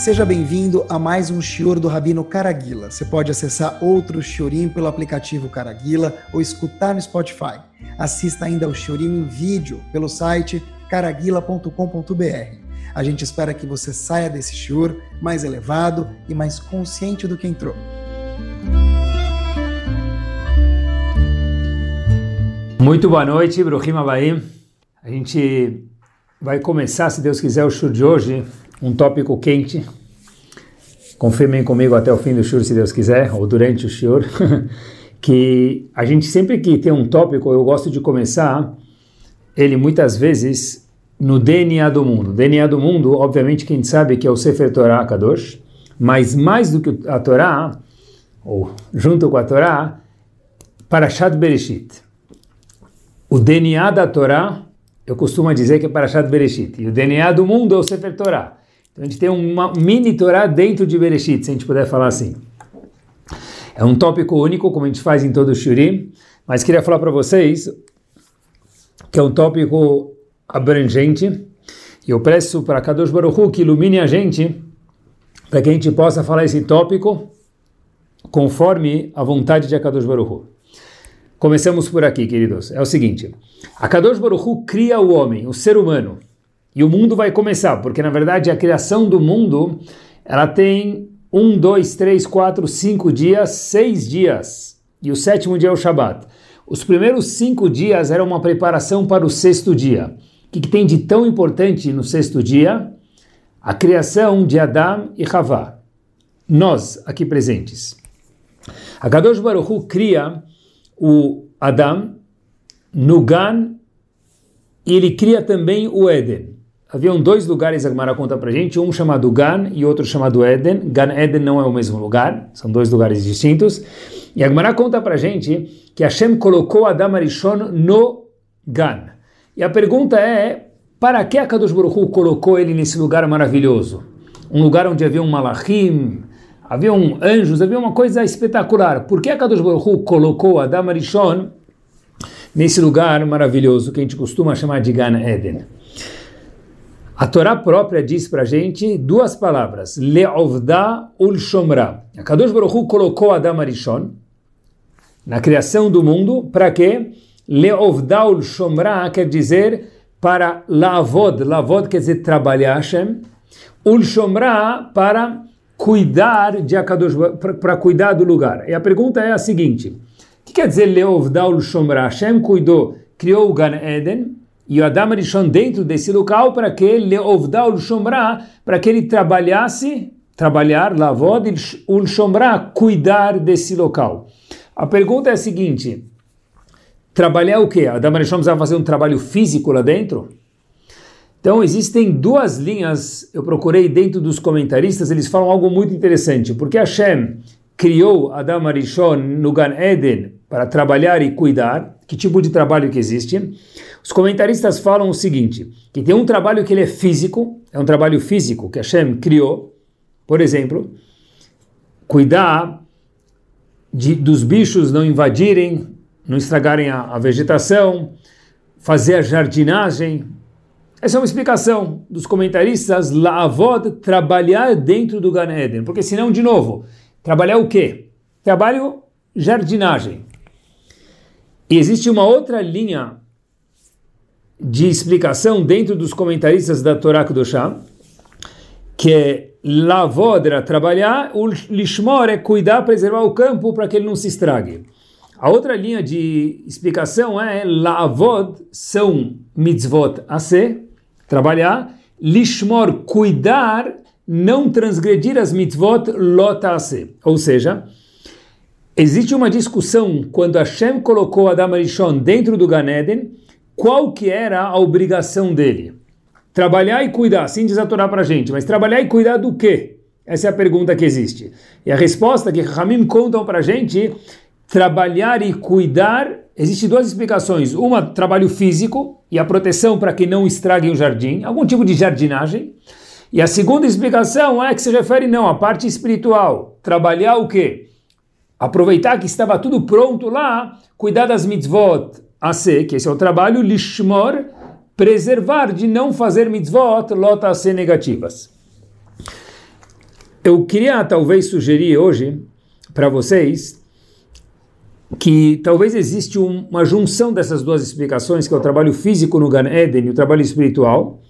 Seja bem-vindo a mais um Shior do Rabino Caraguila. Você pode acessar outro Shiorim pelo aplicativo Caraguila ou escutar no Spotify. Assista ainda ao Shiorim em vídeo pelo site caraguila.com.br. A gente espera que você saia desse Shior mais elevado e mais consciente do que entrou. Muito boa noite, Bruhim Abaim. A gente vai começar, se Deus quiser, o Shur de hoje, um tópico quente. Confirmem comigo até o fim do Shur, se Deus quiser, ou durante o Shur, que a gente sempre que tem um tópico, eu gosto de começar ele muitas vezes no DNA do mundo. DNA do mundo, obviamente, quem sabe que é o Sefer Torah Kadosh, mas mais do que a Torá, ou junto com a Torá, Parashat Bereshit. O DNA da Torá, eu costumo dizer que é Parashat Bereshit, e o DNA do mundo é o Sefer Torah. Então a gente tem uma mini Torá dentro de Bereshit, se a gente puder falar assim. É um tópico único, como a gente faz em todo o Shurim, mas queria falar para vocês que é um tópico abrangente, e eu peço para Kadosh Baruch Hu que ilumine a gente, para que a gente possa falar esse tópico conforme a vontade de Kadosh Baruch Hu. Começamos por aqui, queridos. É o seguinte, a Kadosh Baruch Hu cria o homem, o ser humano, e o mundo vai começar, porque na verdade a criação do mundo, ela tem um, dois, três, quatro, cinco dias, seis dias, e o sétimo dia é o Shabat. Os primeiros cinco dias eram uma preparação para o sexto dia. O que, que tem de tão importante no sexto dia? A criação de Adão e Havá. Nós, aqui presentes. A Kadosh Baruch Hu cria o Adão no Gan e ele cria também o Éden. Haviam dois lugares, a Gemara conta pra gente, um chamado Gan e outro chamado Éden. Gan Éden não é o mesmo lugar, são dois lugares distintos. E a Gemara conta pra gente que Hashem colocou Adam Arishon no Gan. E a pergunta é, para que a Kadosh Baruch colocou ele nesse lugar maravilhoso? Um lugar onde havia um malachim, havia um anjos, havia uma coisa espetacular. Por que a Kadosh Baruch colocou Adam Arishon nesse lugar maravilhoso que a gente costuma chamar de Gan Eden? A Torá própria diz para gente duas palavras, Le'ovda ul Shomra. A Kadosh Baruch Hu colocou Adam Arishon na criação do mundo, para quê? Leovdaul Shomra quer dizer para lavod, lavod quer dizer trabalhar Hashem, ul Shomra para cuidar de Akadosh, para cuidar do lugar. E a pergunta é a seguinte: o que quer dizer Leovdaul Shomra? Hashem cuidou, criou o Gan Eden e o Adam Rishon dentro desse local para que Leovdaul Shomra, para que ele trabalhasse, trabalhar, lavod, ul Shomra, cuidar desse local. A pergunta é a seguinte trabalhar o quê? A Dama Neshama precisava fazer um trabalho físico lá dentro? Então, existem duas linhas, eu procurei dentro dos comentaristas, eles falam algo muito interessante, porque Hashem criou Adam Arishon no Gan Eden para trabalhar e cuidar, que tipo de trabalho que existe? Os comentaristas falam o seguinte, que tem um trabalho que ele é físico, é um trabalho físico que Hashem criou, por exemplo, cuidar de, dos bichos não invadirem não estragarem a, a vegetação, fazer a jardinagem. Essa é uma explicação dos comentaristas. Laavod, trabalhar dentro do Gan Eden. Porque senão, de novo, trabalhar o quê? Trabalho jardinagem. E existe uma outra linha de explicação dentro dos comentaristas da Torá Kudoshá, que é lavod era trabalhar, o lishmor é cuidar, preservar o campo para que ele não se estrague. A outra linha de explicação é lavod são mitzvot a ser, trabalhar, lishmor, cuidar, não transgredir as mitzvot lot a ser. Ou seja, existe uma discussão quando Hashem colocou Adam Arishon dentro do Ganeden, qual que era a obrigação dele? Trabalhar e cuidar, a Torá para a gente, mas trabalhar e cuidar do quê? Essa é a pergunta que existe. E a resposta que Ramim contam para a gente trabalhar e cuidar, existem duas explicações. Uma, trabalho físico e a proteção para que não estraguem o jardim, algum tipo de jardinagem. E a segunda explicação é que se refere não à parte espiritual. Trabalhar o quê? Aproveitar que estava tudo pronto lá, cuidar das mitzvot a ser, que esse é o trabalho, lishmor, preservar de não fazer mitzvot lot a ser negativas. Eu queria talvez sugerir hoje para vocês que talvez existe um, uma junção dessas duas explicações, que é o trabalho físico no Gan Eden e o trabalho espiritual.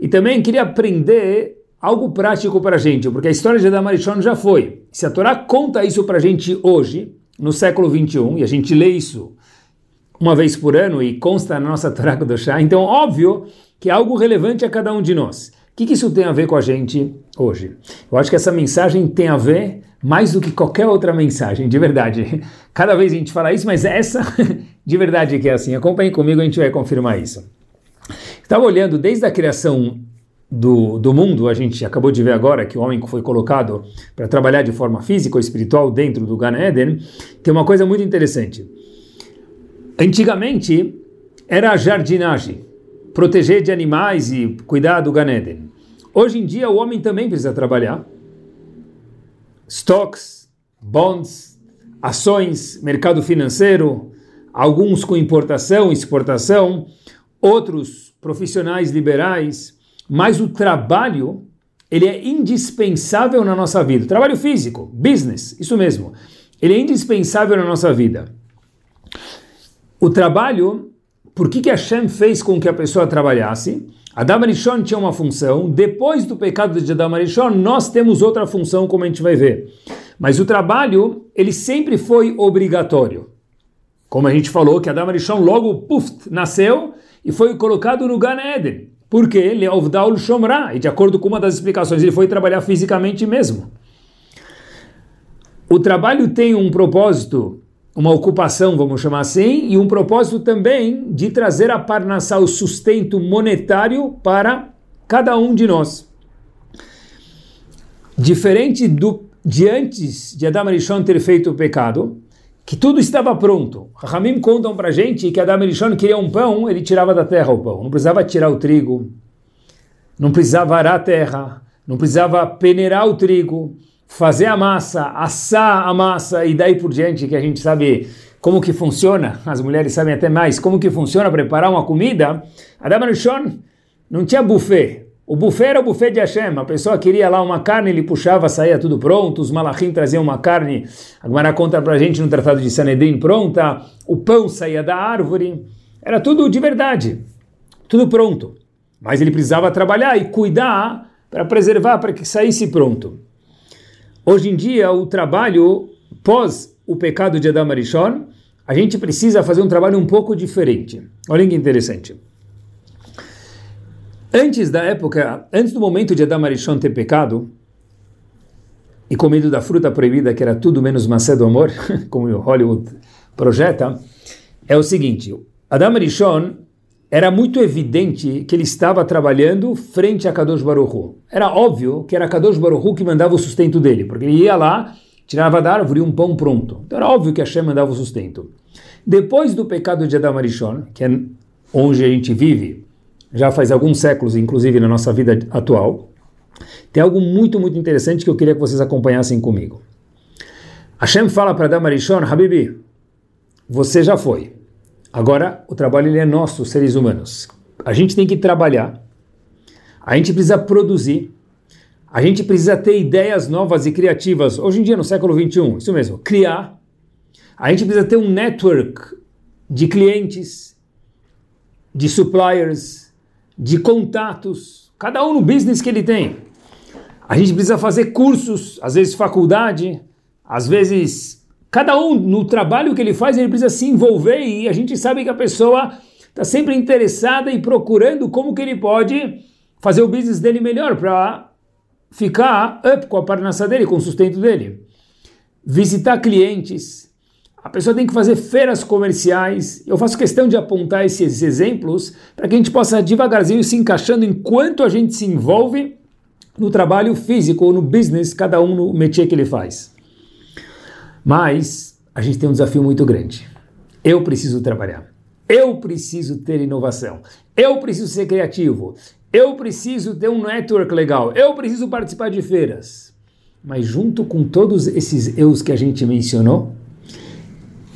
E também queria aprender algo prático para a gente, porque a história de Adam Arishon já foi. Se a Torá conta isso para a gente hoje, no século 21, e a gente lê isso uma vez por ano e consta na nossa Torá Chá, então óbvio que é algo relevante a cada um de nós. O que, que isso tem a ver com a gente hoje? Eu acho que essa mensagem tem a ver mais do que qualquer outra mensagem, de verdade. Cada vez a gente fala isso, mas essa de verdade que é assim. Acompanhe comigo, a gente vai confirmar isso. Estava olhando desde a criação do, do mundo, a gente acabou de ver agora que o homem foi colocado para trabalhar de forma física ou espiritual dentro do Gan Eden, tem uma coisa muito interessante. Antigamente era a jardinagem, proteger de animais e cuidar do Gan Eden. Hoje em dia o homem também precisa trabalhar stocks, bonds, ações, mercado financeiro, alguns com importação, exportação, outros profissionais liberais, mas o trabalho ele é indispensável na nossa vida. trabalho físico, business, isso mesmo. Ele é indispensável na nossa vida. O trabalho, por que, que Hashem fez com que a pessoa trabalhasse? Adam Arishon tinha uma função, depois do pecado de Adam Arishon, nós temos outra função, como a gente vai ver. Mas o trabalho, ele sempre foi obrigatório. Como a gente falou, que Adam Arishon logo, puf, nasceu e foi colocado no Gan Eden. Porque ele é Ovdaul Shomra, e de acordo com uma das explicações, ele foi trabalhar fisicamente mesmo. O trabalho tem um propósito uma ocupação, vamos chamar assim, e um propósito também de trazer a Parnassá, o sustento monetário para cada um de nós. Diferente do, de antes de Adam Arishon ter feito o pecado, que tudo estava pronto. Ramim contam para gente que Adam Arishon queria um pão, ele tirava da terra o pão. Não precisava tirar o trigo, não precisava arar a terra, não precisava peneirar o trigo, fazer a massa, assar a massa e daí por diante que a gente sabe como que funciona, as mulheres sabem até mais como que funciona preparar uma comida, Adam Rishon não tinha buffet. O buffet era o buffet de Hashem. A pessoa queria lá uma carne, ele puxava, saía tudo pronto. Os malachim traziam uma carne, a Gemara conta pra gente no Tratado de Sanedrin pronta. O pão saía da árvore. Era tudo de verdade, tudo pronto. Mas ele precisava trabalhar e cuidar para preservar, para que saísse pronto. Hoje em dia, o trabalho pós o pecado de Adam Arishon, a gente precisa fazer um trabalho um pouco diferente. Olha que interessante. Antes da época, antes do momento de Adam Arishon ter pecado e comido da fruta proibida, que era tudo menos maçã do amor, como o Hollywood projeta, é o seguinte: Adam Arishon era muito evidente que ele estava trabalhando frente a Kadosh Baruchu. Era óbvio que era Kadosh Baruchu que mandava o sustento dele, porque ele ia lá, tirava da árvore um pão pronto. Então era óbvio que Hashem mandava o sustento. Depois do pecado de Adam Arishon, que é onde a gente vive, já faz alguns séculos, inclusive na nossa vida atual, tem algo muito, muito interessante que eu queria que vocês acompanhassem comigo. Hashem fala para Adam Arishon, Habibi, você já foi. Agora, o trabalho ele é nosso, seres humanos. A gente tem que trabalhar, a gente precisa produzir, a gente precisa ter ideias novas e criativas. Hoje em dia, no século 21, isso mesmo, criar. A gente precisa ter um network de clientes, de suppliers, de contatos, cada um no business que ele tem. A gente precisa fazer cursos, às vezes faculdade, às vezes Cada um, no trabalho que ele faz, ele precisa se envolver e a gente sabe que a pessoa está sempre interessada e procurando como que ele pode fazer o business dele melhor para ficar up com a parnaça dele, com o sustento dele. Visitar clientes. A pessoa tem que fazer feiras comerciais. Eu faço questão de apontar esses exemplos para que a gente possa devagarzinho se encaixando enquanto a gente se envolve no trabalho físico ou no business, cada um no métier que ele faz. Mas a gente tem um desafio muito grande. Eu preciso trabalhar. Eu preciso ter inovação. Eu preciso ser criativo. Eu preciso ter um network legal. Eu preciso participar de feiras. Mas junto com todos esses eus que a gente mencionou,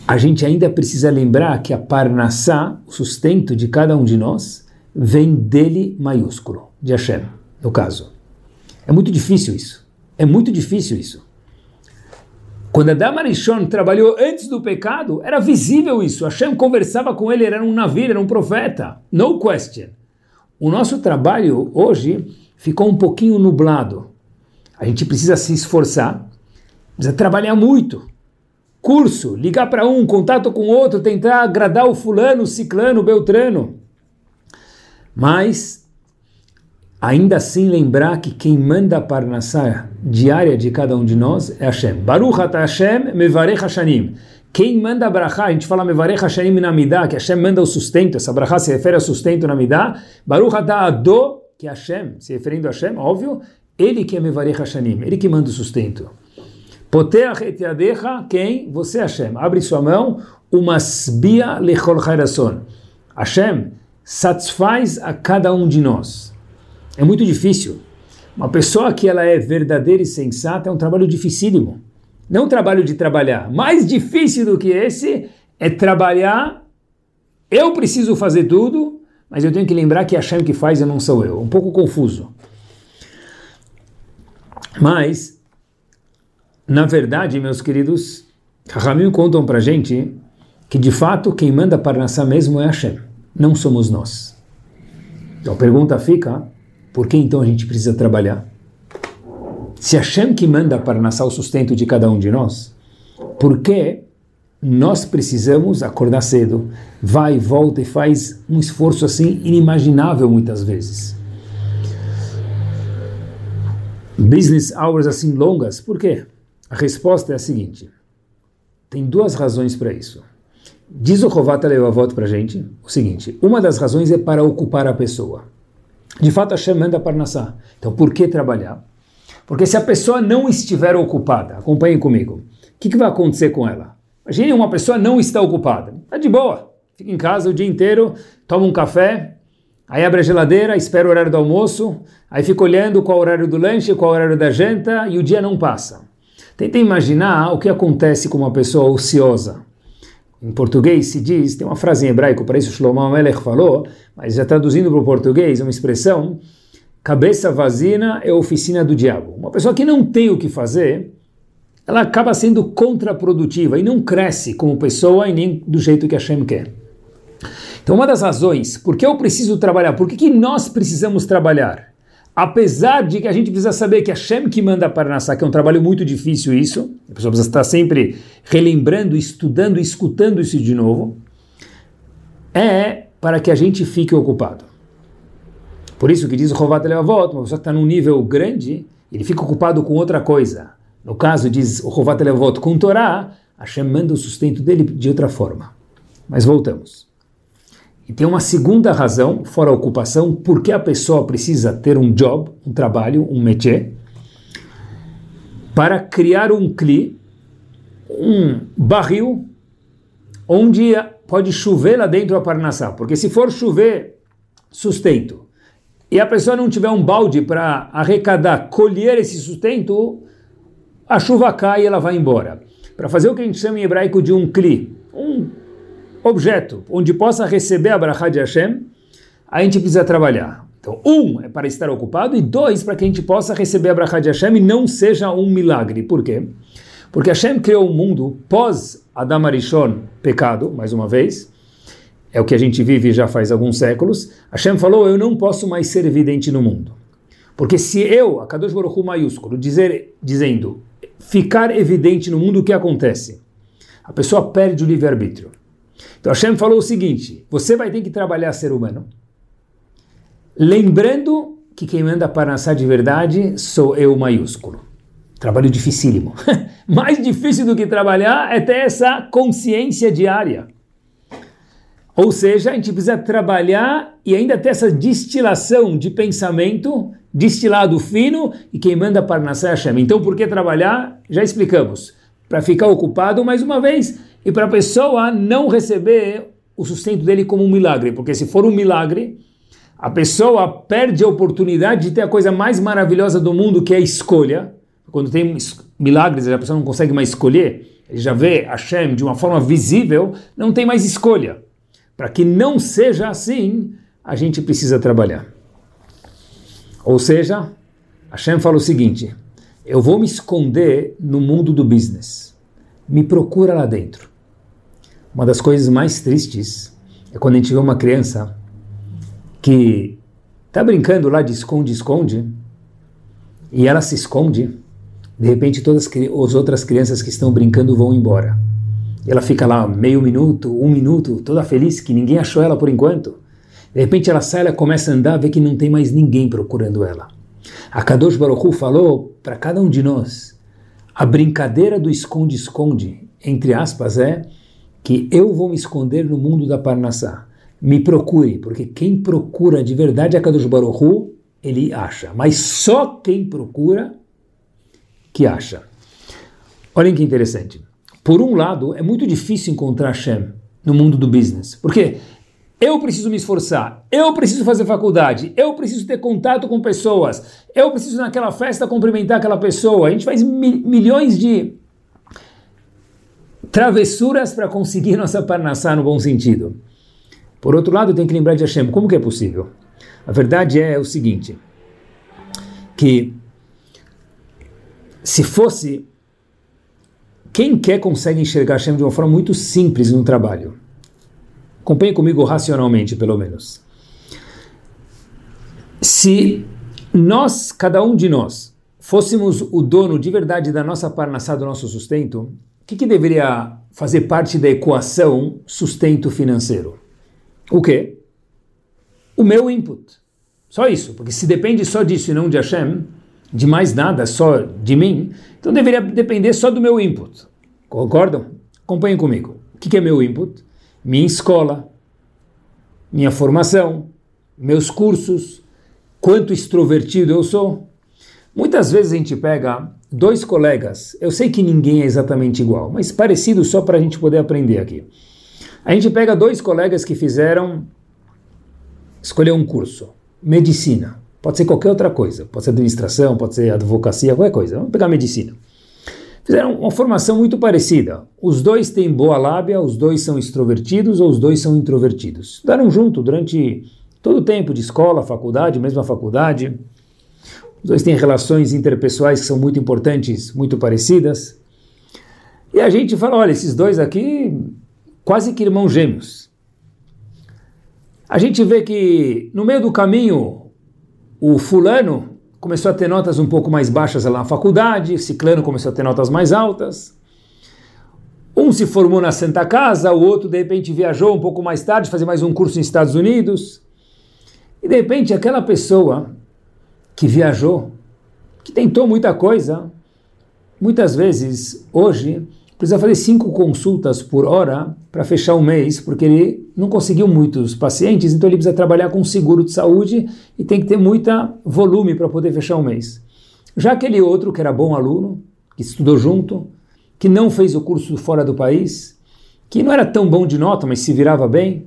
a gente ainda precisa lembrar que a Parnassá, o sustento de cada um de nós, vem dele maiúsculo, de Hashem, no caso. É muito difícil isso. É muito difícil isso. Quando Adam Arishon trabalhou antes do pecado, era visível isso. Hashem conversava com ele, era um navio, era um profeta. No question. O nosso trabalho hoje ficou um pouquinho nublado. A gente precisa se esforçar, precisa trabalhar muito. Curso, ligar para um, contato com outro, tentar agradar o fulano, o ciclano, o beltrano. Mas, ainda assim, lembrar que quem manda a parnassá diária de cada um de nós é Hashem. Baruch ata Hashem mevarech Hashanim. Quem manda a brachá, a gente fala mevarech Hashanim na Midah, que Hashem manda o sustento, essa brachá se refere ao sustento na Midah. Baruch ata Ado, que Hashem, se referindo a Hashem, óbvio, ele que é mevarech Hashanim, ele que manda o sustento. Poteach et yadecha, quem? Você Hashem. Abre sua mão, umasbia lechol chairason. Hashem satisfaz a cada um de nós. É muito difícil. Uma pessoa que ela é verdadeira e sensata é um trabalho dificílimo. Não um trabalho de trabalhar. Mais difícil do que esse é trabalhar. Eu preciso fazer tudo, mas eu tenho que lembrar que a Hashem que faz e não sou eu. Um pouco confuso. Mas, na verdade, meus queridos, Rahamim contam para gente que de fato quem manda para nascer mesmo é Hashem, não somos nós. Então a pergunta fica: por que então a gente precisa trabalhar? Se Hashem que manda para nascer o sustento de cada um de nós, por que nós precisamos acordar cedo, vai volta e faz um esforço assim inimaginável muitas vezes? Business hours assim longas, por quê? A resposta é a seguinte: tem duas razões para isso. Diz o Rovata Levavot para a gente o seguinte: uma das razões é para ocupar a pessoa. De fato, Hashem manda Parnassá. Então, por que trabalhar? Porque se a pessoa não estiver ocupada, acompanhem comigo, o que, que vai acontecer com ela? Imagine uma pessoa não está ocupada. Está de boa. Fica em casa o dia inteiro, toma um café, aí abre a geladeira, espera o horário do almoço, aí fica olhando qual é o horário do lanche, qual é o horário da janta e o dia não passa. Tenta imaginar o que acontece com uma pessoa ociosa. Em português se diz, tem uma frase em hebraico, para isso Shlomo Melech falou, mas já traduzindo para o português, é uma expressão, cabeça vazina é oficina do diabo. Uma pessoa que não tem o que fazer, ela acaba sendo contraprodutiva e não cresce como pessoa e nem do jeito que Hashem quer. Então, uma das razões, por que eu preciso trabalhar, por que, que nós precisamos trabalhar? Apesar de que a gente precisa saber que Hashem que manda para Nassá, que é um trabalho muito difícil isso, a pessoa precisa estar sempre relembrando, estudando, escutando isso de novo, é para que a gente fique ocupado. Por isso que diz o Rovat Levavot, uma pessoa que está num nível grande, ele fica ocupado com outra coisa. No caso, diz o Rovat Levavot, com Torá, Hashem manda o sustento dele de outra forma. Mas voltamos. E tem uma segunda razão, fora a ocupação, por que a pessoa precisa ter um job, um trabalho, um métier, para criar um cli, um barril, onde pode chover lá dentro a parnassá. Porque se for chover, sustento, e a pessoa não tiver um balde para arrecadar, colher esse sustento, a chuva cai e ela vai embora. Para fazer o que a gente chama em hebraico de um cli, objeto onde possa receber a brachá de Hashem, a gente precisa trabalhar. Então, um é para estar ocupado e dois para que a gente possa receber a brachá de Hashem e não seja um milagre. Por quê? Porque Hashem criou o um mundo pós Adam Arishon, pecado, mais uma vez, é o que a gente vive já faz alguns séculos. Hashem falou: Eu não posso mais ser evidente no mundo. Porque se eu, a Kadosh Baruch Hu maiúsculo, dizer, dizendo ficar evidente no mundo, o que acontece? A pessoa perde o livre-arbítrio. Então Hashem falou o seguinte: você vai ter que trabalhar ser humano, lembrando que quem manda para nascer de verdade sou eu maiúsculo. Trabalho dificílimo. Mais difícil do que trabalhar é ter essa consciência diária. Ou seja, a gente precisa trabalhar e ainda ter essa destilação de pensamento, destilado fino, e quem manda para nascer é Hashem. Então, por que trabalhar? Já explicamos. Para ficar ocupado mais uma vez e para a pessoa não receber o sustento dele como um milagre, porque se for um milagre, a pessoa perde a oportunidade de ter a coisa mais maravilhosa do mundo, que é a escolha. Quando tem milagres, a pessoa não consegue mais escolher, ele já vê Hashem de uma forma visível, não tem mais escolha. Para que não seja assim, a gente precisa trabalhar. Ou seja, Hashem fala o seguinte: eu vou me esconder no mundo do business. Me procura lá dentro. Uma das coisas mais tristes é quando a gente vê uma criança que está brincando lá de esconde-esconde e ela se esconde. De repente, todas as outras crianças que estão brincando vão embora. Ela fica lá meio minuto, um minuto, toda feliz que ninguém achou ela por enquanto. De repente ela sai, ela começa a andar, vê que não tem mais ninguém procurando ela. A Kadosh Baruch Hu falou para cada um de nós, a brincadeira do esconde-esconde, entre aspas, é que eu vou me esconder no mundo da Parnassá. Me procure, porque quem procura de verdade a Kadosh Baruch Hu, ele acha. Mas só quem procura que acha. Olhem que interessante. Por um lado, é muito difícil encontrar Hashem no mundo do business. Por quê? Eu preciso me esforçar, eu preciso fazer faculdade, eu preciso ter contato com pessoas, eu preciso naquela festa cumprimentar aquela pessoa. A gente faz mi milhões de travessuras para conseguir nossa parnassá no bom sentido. Por outro lado, tem que lembrar de Hashem. Como que é possível? A verdade é o seguinte, que se fosse quem quer consegue enxergar Hashem de uma forma muito simples no trabalho. Acompanhe comigo racionalmente, pelo menos. Se nós, cada um de nós, fôssemos o dono de verdade da nossa parnassá, do nosso sustento, que, que deveria fazer parte da equação sustento financeiro? O quê? O meu input. Só isso, porque se depende só disso e não de Hashem, de mais nada, só de mim, então deveria depender só do meu input. Concordam? Acompanhem comigo. O que é meu input? minha escola, minha formação, meus cursos, quanto extrovertido eu sou. Muitas vezes a gente pega dois colegas, eu sei que ninguém é exatamente igual, mas parecido só para a gente poder aprender aqui. A gente pega dois colegas que fizeram escolher um curso, medicina, pode ser qualquer outra coisa, pode ser administração, pode ser advocacia, qualquer coisa. Vamos pegar medicina fizeram uma formação muito parecida. Os dois têm boa lábia, os dois são extrovertidos ou os dois são introvertidos. Estudaram junto durante todo o tempo de escola, faculdade, mesma faculdade. Os dois têm relações interpessoais que são muito importantes, muito parecidas. E a gente fala, olha, esses dois aqui quase que irmãos gêmeos. A gente vê que no meio do caminho o fulano começou a ter notas um pouco mais baixas lá na faculdade, Ciclano começou a ter notas mais altas. Um se formou na Santa Casa, o outro de repente viajou um pouco mais tarde, fazer mais um curso nos Estados Unidos. E de repente aquela pessoa que viajou, que tentou muita coisa, muitas vezes hoje precisa fazer cinco consultas por hora para fechar um mês, porque ele não conseguiu muitos pacientes, então ele precisa trabalhar com seguro de saúde e tem que ter muita volume para poder fechar um mês. Já aquele outro, que era bom aluno, que estudou junto, que não fez o curso fora do país, que não era tão bom de nota, mas se virava bem,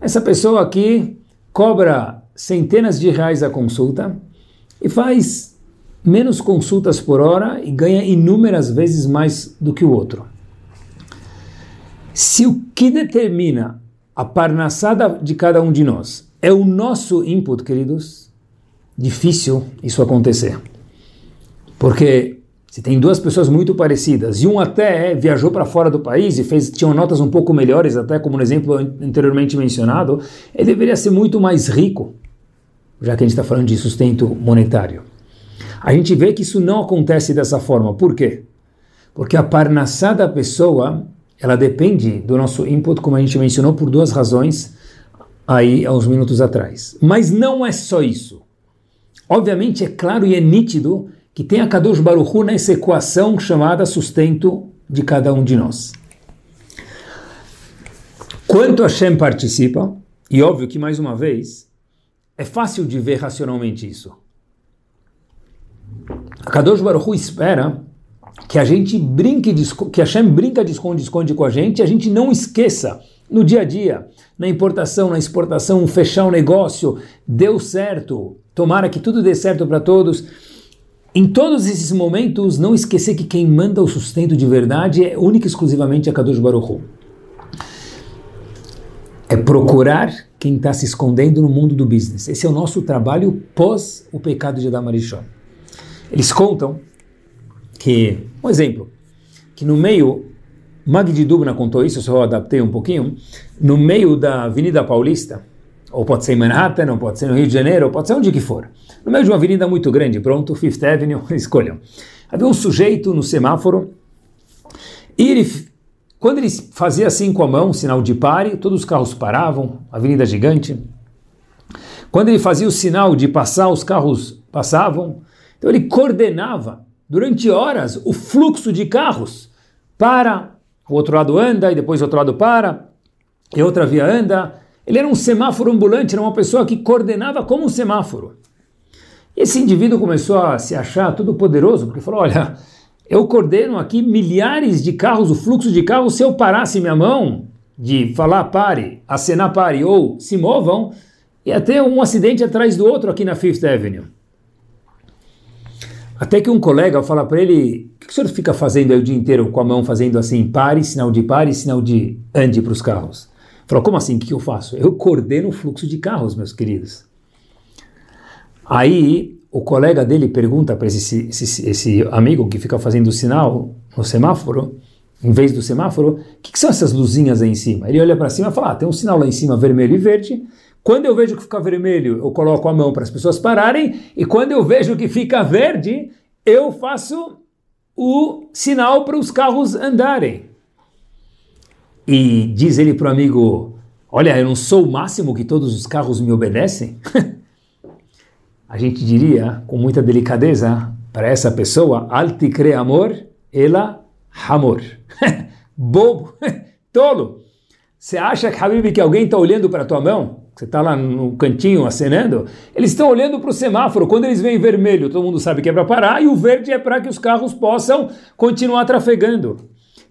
essa pessoa aqui cobra centenas de reais a consulta e faz menos consultas por hora e ganha inúmeras vezes mais do que o outro. Se o que determina a parnassada de cada um de nós é o nosso input, queridos, difícil isso acontecer. Porque se tem duas pessoas muito parecidas e um até viajou para fora do país e fez tinham notas um pouco melhores, até como no exemplo anteriormente mencionado, ele deveria ser muito mais rico, já que a gente está falando de sustento monetário. A gente vê que isso não acontece dessa forma. Por quê? Porque a parnassá da pessoa, ela depende do nosso input, como a gente mencionou, por duas razões aí há uns minutos atrás. Mas não é só isso. Obviamente é claro e é nítido que tem a Kadosh Baruch Hu nessa equação chamada sustento de cada um de nós. Quanto Hashem participa, e óbvio que mais uma vez, é fácil de ver racionalmente isso. A Kadosh Baruch Hu espera que a gente brinque, que a Hashem brinca de esconde-esconde com a gente e a gente não esqueça no dia a dia, na importação, na exportação, fechar o um negócio, deu certo, tomara que tudo dê certo para todos. Em todos esses momentos, não esquecer que quem manda o sustento de verdade é única e exclusivamente a Kadosh Baruch Hu. É procurar quem está se escondendo no mundo do business. Esse é o nosso trabalho pós o pecado de Adam Arishon. Eles contam que, um exemplo, que no meio, Magdi Dubna contou isso, só adaptei um pouquinho, no meio da Avenida Paulista, ou pode ser em Manhattan, ou pode ser no Rio de Janeiro, ou pode ser onde que for, no meio de uma avenida muito grande, pronto, Fifth Avenue, escolham. Havia um sujeito no semáforo, e ele, quando ele fazia assim com a mão, sinal de pare, todos os carros paravam, avenida gigante. Quando ele fazia o sinal de passar, os carros passavam. Então ele coordenava durante horas o fluxo de carros. Para, o outro lado anda, e depois o outro lado para, e outra via anda. Ele era um semáforo ambulante, era uma pessoa que coordenava como um semáforo. Esse indivíduo começou a se achar todo poderoso, porque falou: Olha, eu coordeno aqui milhares de carros, o fluxo de carros, se eu parasse minha mão de falar pare, acenar pare ou se movam, ia ter um acidente atrás do outro aqui na Fifth Avenue. Até que um colega fala para ele: o que o senhor fica fazendo aí o dia inteiro com a mão fazendo assim, pare, sinal de pare, sinal de ande para os carros? Falou: como assim? O que eu faço? Eu coordeno o fluxo de carros, meus queridos. Aí o colega dele pergunta para esse, esse, esse, amigo que fica fazendo o sinal no semáforo, em vez do semáforo, o que, que, são essas luzinhas aí em cima? Ele olha para cima e fala: ah, tem um sinal lá em cima vermelho e verde. Quando eu vejo que fica vermelho, eu coloco a mão para as pessoas pararem, e quando eu vejo que fica verde, eu faço o sinal para os carros andarem. E diz ele para o amigo: Olha, eu não sou o máximo que todos os carros me obedecem? A gente diria, com muita delicadeza, para essa pessoa: Alticre amor, ela amor. Bobo, tolo. Você acha, Habib, que alguém está olhando para a tua mão? Você está lá no cantinho acenando? Eles estão olhando para o semáforo. Quando eles veem vermelho, todo mundo sabe que é para parar, e o verde é para que os carros possam continuar trafegando.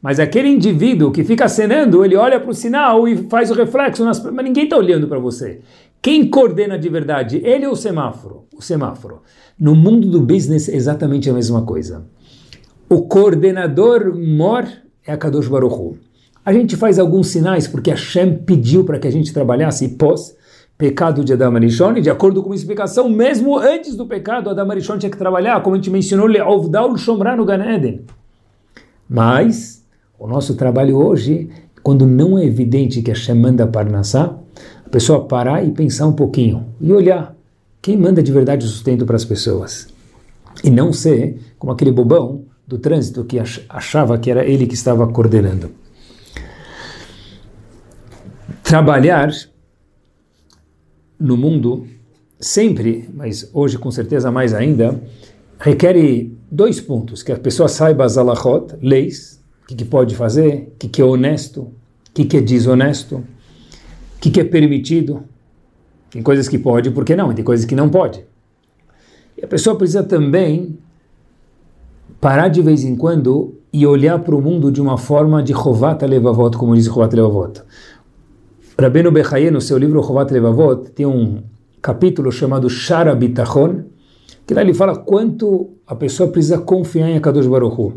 Mas aquele indivíduo que fica acenando, ele olha para o sinal e faz o reflexo, nas... mas ninguém está olhando para você. Quem coordena de verdade? Ele ou o semáforo? O semáforo. No mundo do business exatamente a mesma coisa. O coordenador mor é a Kadosh Baruch Hu. A gente faz alguns sinais porque Hashem pediu para que a gente trabalhasse pós pecado de Adam Arishon, e de acordo com uma explicação, mesmo antes do pecado, Adam Arishon tinha que trabalhar, como a gente mencionou, Le'ovdal Shomra no Gan. Mas, o nosso trabalho hoje, quando não é evidente que Hashem manda Parnassá, a pessoa parar e pensar um pouquinho, e olhar quem manda de verdade o sustento para as pessoas. E não ser como aquele bobão do trânsito que achava que era ele que estava coordenando. Trabalhar no mundo sempre, mas hoje com certeza mais ainda, requer dois pontos, que a pessoa saiba as alahot, leis, o que, que, pode fazer, o que, que é honesto, o que, que é desonesto, o que, que é permitido. Tem coisas que pode, por que não? Tem coisas que não pode. E a pessoa precisa também parar de vez em quando e olhar para o mundo de uma forma de Chovat Levavot, como diz Chovat Levavot. Rabbeinu Bechaye, no seu livro Chovat Levavot, tem um capítulo chamado Shara Bitachon, que lá ele fala quanto a pessoa precisa confiar em Akadosh Baruch Hu.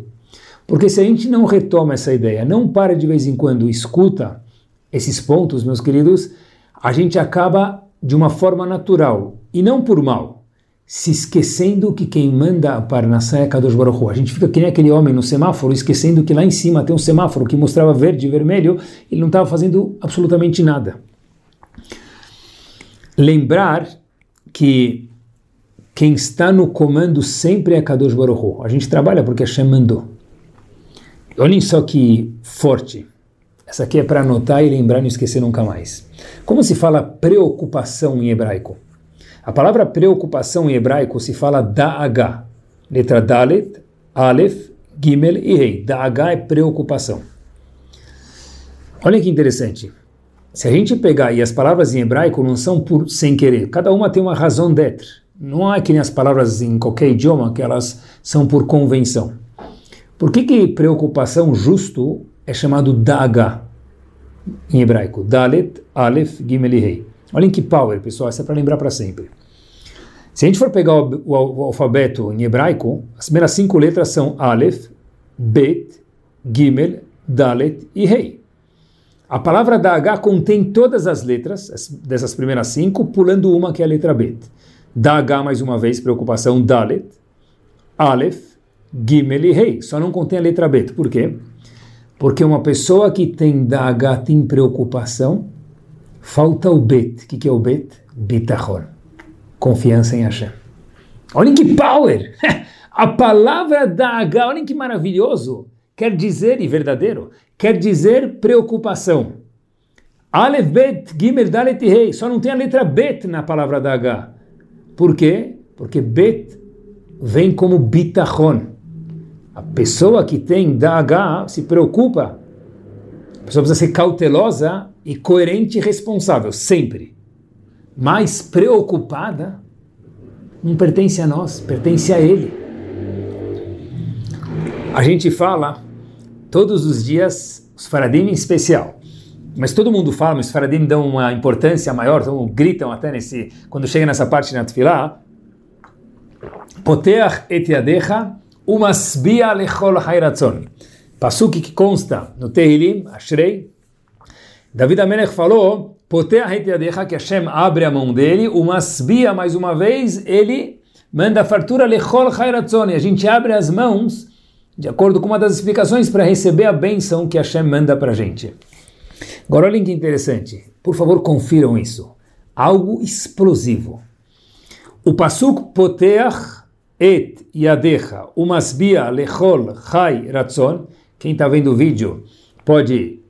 Porque se a gente não retoma essa ideia, não para de vez em quando, escuta esses pontos, meus queridos, a gente acaba de uma forma natural, e não por mal, se esquecendo que quem manda a Parnassá é Kadosh Baruch. A gente fica que nem aquele homem no semáforo, esquecendo que lá em cima tem um semáforo que mostrava verde e vermelho, ele não estava fazendo absolutamente nada. Lembrar que quem está no comando sempre é Kadosh Baruch. A gente trabalha porque Hashem mandou. Olhem só que forte. Essa aqui é para anotar e lembrar e não esquecer nunca mais. Como se fala preocupação em hebraico? A palavra preocupação em hebraico se fala da'agá. Letra Dalet, Aleph, Gimel e Rei. Da'agá é preocupação. Olha que interessante. Se a gente pegar, e as palavras em hebraico não são por sem querer, cada uma tem uma razão d'être. Não é que nem as palavras em qualquer idioma que elas são por convenção. Por que, que preocupação justo é chamado da'agá em hebraico? Dalet, Aleph, Gimel e Rei. Olhem que power, pessoal, isso é para lembrar para sempre. Se a gente for pegar o, o, o, alfabeto em hebraico, as primeiras cinco letras são Aleph, Bet, Gimel, Dalet e Rei. A palavra da H contém todas as letras dessas primeiras cinco, pulando uma que é a letra Bet. Da H, mais uma vez, preocupação, Dalet, Aleph, Gimel e Rei. Só não contém a letra Bet. Por quê? Porque uma pessoa que tem Daga tem preocupação, falta o Bet. O que, que é o Bet? Bitachon. Confiança em Hashem. Olhem que power! A palavra Daga, olhem que maravilhoso! Quer dizer, e verdadeiro, quer dizer preocupação. Aleph, Bet, Gimel, Dalet e Rei. Só não tem a letra Bet na palavra Daga. Por quê? Porque Bet vem como bitachon. A pessoa que tem Daga se preocupa. A pessoa precisa ser cautelosa e coerente e responsável, sempre. Mas preocupada não pertence a nós, pertence a Ele. A gente fala todos os dias, os faradim em especial, mas todo mundo fala, mas os faradim dão uma importância maior, então gritam até nesse, quando chega nessa parte na tefilá, Poteach et yadecha umasbia lechol hayratzon. Pasuk que consta no Tehilim, Ashrei, David Amelech falou, Poteach et yadecha, que Hashem abre a mão dele, umasbia, mais uma vez, ele manda a fartura lechol hayratzon, e a gente abre as mãos, de acordo com uma das explicações, para receber a benção que Hashem manda para a gente. Agora olhem que interessante. Por favor, confiram isso. Algo explosivo. O Pasuk Poteach et Yadecha Umasbia Lechol Chai Ratzon. Quem está vendo o vídeo pode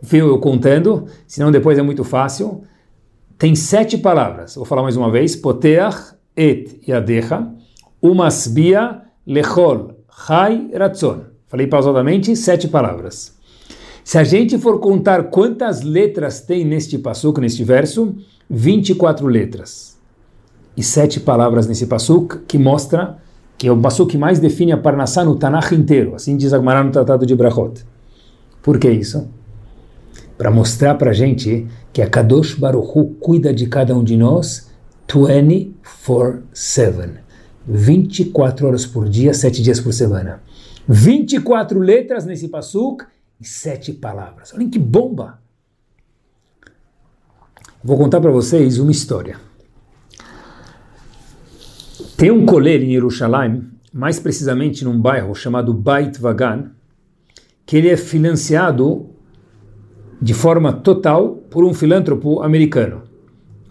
ver eu contando, senão depois é muito fácil. Tem sete palavras. Vou falar mais uma vez. Poteach et Yadecha Umasbia Lechol Chai Ratzon. Falei pausadamente, sete palavras. Se a gente for contar quantas letras tem neste passuco, neste verso, 24 letras. E sete palavras nesse passuco, que mostra que é o passuco que mais define a Parnassá no Tanakh inteiro, assim diz Agmará no Tratado de Brachot. Por que isso? Para mostrar para gente que a Kadosh Baruch Hu cuida de cada um de nós 24-7. 24 horas por dia, 7 dias por semana. 24 letras nesse passuco em sete palavras. Olhem que bomba! Vou contar para vocês uma história. Tem um colher em Jerusalém, mais precisamente num bairro chamado Beit Vagan, que ele é financiado de forma total por um filântropo americano.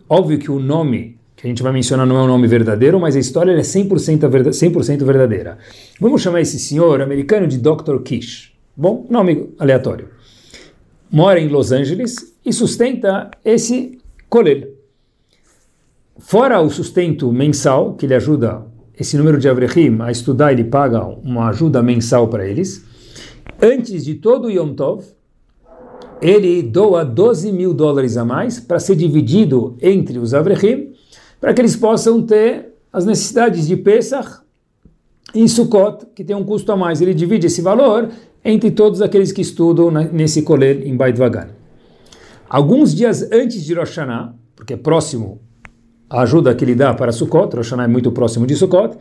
Óbvio que o nome que a gente vai mencionar não é um nome verdadeiro, mas a história é 100%, 100 verdadeira. Vamos chamar esse senhor americano de Dr. Kish. Bom, nome aleatório. Mora em Los Angeles e sustenta esse colel. Fora o sustento mensal, que ele ajuda esse número de Avrechim a estudar, ele paga uma ajuda mensal para eles. Antes de todo o Yom Tov, ele doa 12 mil dólares a mais para ser dividido entre os Avrechim, para que eles possam ter as necessidades de Pesach em Sukkot, que tem um custo a mais. Ele divide esse valor entre todos aqueles que estudam nesse colher em Beit Vagan. Alguns dias antes de Rosh Hashanah, porque é próximo a ajuda que ele dá para Sukkot, Rosh Hashanah é muito próximo de Sukkot,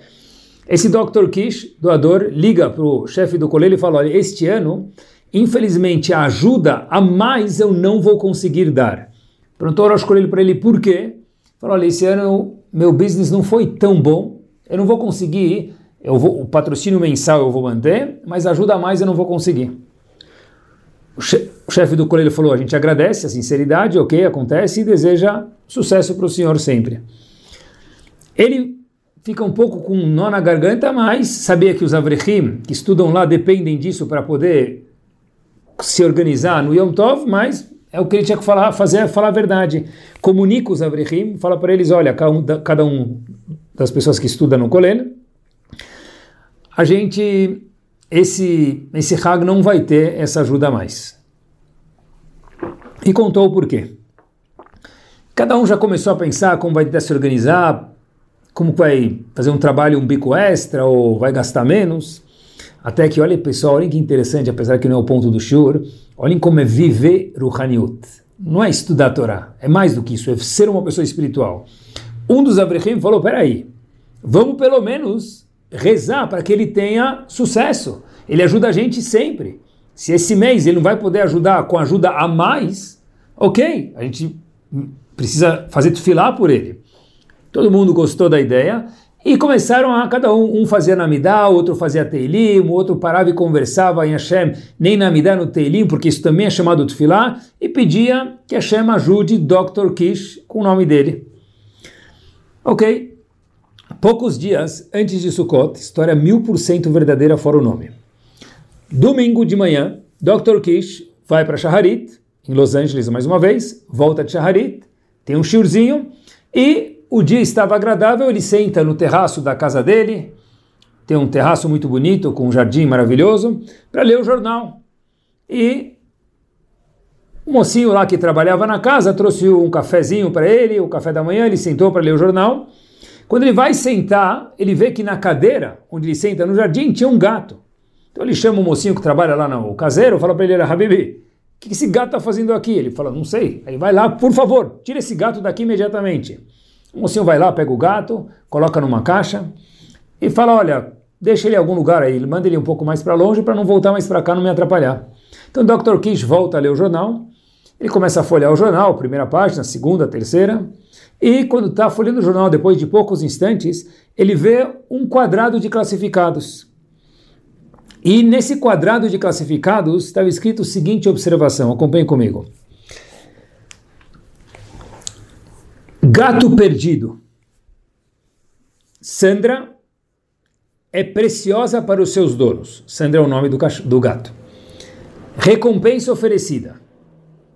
esse Dr. Kish, doador, liga para o chefe do colher e fala, olha, este ano, infelizmente, a ajuda a mais eu não vou conseguir dar. Perguntou Rosh Colher para ele, por quê? Falou, olha, esse ano meu business não foi tão bom, eu não vou conseguir eu vou, o patrocínio mensal eu vou manter, mas ajuda a mais eu não vou conseguir. O, chefe do colégio falou: a gente agradece a sinceridade, ok, acontece e deseja sucesso para o senhor sempre. Ele fica um pouco com um nó na garganta, mas sabia que os avrechim que estudam lá dependem disso para poder se organizar no Yom Tov, mas é o que ele tinha que falar, fazer, é falar a verdade. Comunica os avrechim, fala para eles, olha, cada um das pessoas que estudam no colégio a gente, esse, esse Hag não vai ter essa ajuda mais. E contou o porquê. Cada um já começou a pensar como vai se organizar, como vai fazer um trabalho, um bico extra, ou vai gastar menos. Até que, olha pessoal, olhem que interessante, apesar que não é o ponto do Shur, olhem como é viver Ruhaniut. Não é estudar a Torá, é mais do que isso, é ser uma pessoa espiritual. Um dos Avrechim falou, peraí, vamos pelo menos rezar para que ele tenha sucesso. Ele ajuda a gente sempre. Se esse mês ele não vai poder ajudar com ajuda a mais, ok, a gente precisa fazer filar por ele. Todo mundo gostou da ideia E começaram a, cada um, um fazia Namidá, outro fazia Teilim, o outro parava e conversava em Hashem, nem Namidá no Teilim, porque isso também é chamado Tfilá, e pedia que Hashem ajude Dr. Kish com o nome dele. Ok? Poucos dias antes de Sukkot, história mil por cento verdadeira fora o nome. Domingo de manhã, Dr. Kish vai para Shaharit, em Los Angeles mais uma vez, volta de Shaharit, tem um shiurzinho, e o dia estava agradável, ele senta no terraço da casa dele, tem um terraço muito bonito, com um jardim maravilhoso, para ler o jornal. E o mocinho lá que trabalhava na casa trouxe um cafezinho para ele, o café da manhã, ele sentou para ler o jornal. Quando ele vai sentar, ele vê que na cadeira onde ele senta no jardim tinha um gato. Então ele chama o mocinho que trabalha lá no caseiro, fala para ele, Habibi, o que esse gato está fazendo aqui? Ele fala, não sei. Aí vai lá, por favor, tira esse gato daqui imediatamente. O mocinho vai lá, pega o gato, coloca numa caixa e fala: Olha, deixa ele em algum lugar aí, manda ele um pouco mais para longe para não voltar mais para cá, não me atrapalhar. Então o Dr. Kish volta a ler o jornal, ele começa a folhear o jornal, primeira página, segunda, terceira, e quando está folheando o jornal, depois de poucos instantes, ele vê um quadrado de classificados. E nesse quadrado de classificados estava escrito a seguinte observação, acompanhe comigo. Gato perdido. Sandra é preciosa para os seus donos. Sandra é o nome do, do gato. Recompensa oferecida.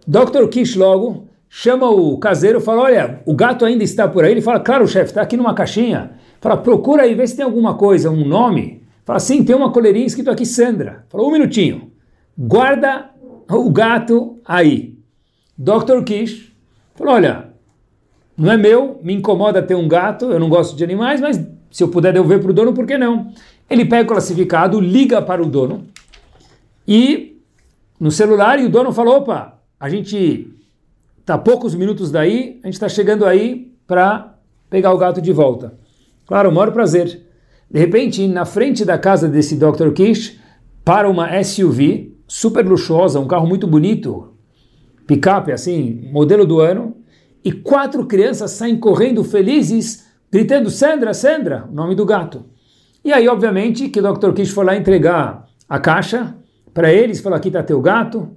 Dr. Kish logo chama o caseiro fala: Olha, o gato ainda está por aí. Ele fala: Claro, chefe, está aqui numa caixinha. Fala: Procura aí, vê se tem alguma coisa, um nome. Fala: Sim, tem uma coleirinha escrito aqui Sandra. Fala: Um minutinho. Guarda o gato aí. Dr. Kish falou: Olha, não é meu, me incomoda ter um gato, eu não gosto de animais, mas se eu puder devolver para o dono, por que não? Ele pega o classificado, liga para o dono e no celular e o dono fala: opa, a gente está poucos minutos daí, a gente está chegando aí para pegar o gato de volta. Claro, o maior prazer. De repente, na frente da casa desse Dr. Kish, para uma SUV super luxuosa, um carro muito bonito, picape assim, modelo do ano, e quatro crianças saem correndo felizes, gritando Sandra, Sandra, o nome do gato. E aí, obviamente, que o Dr. Kish foi lá entregar a caixa para eles, falou, aqui está teu gato.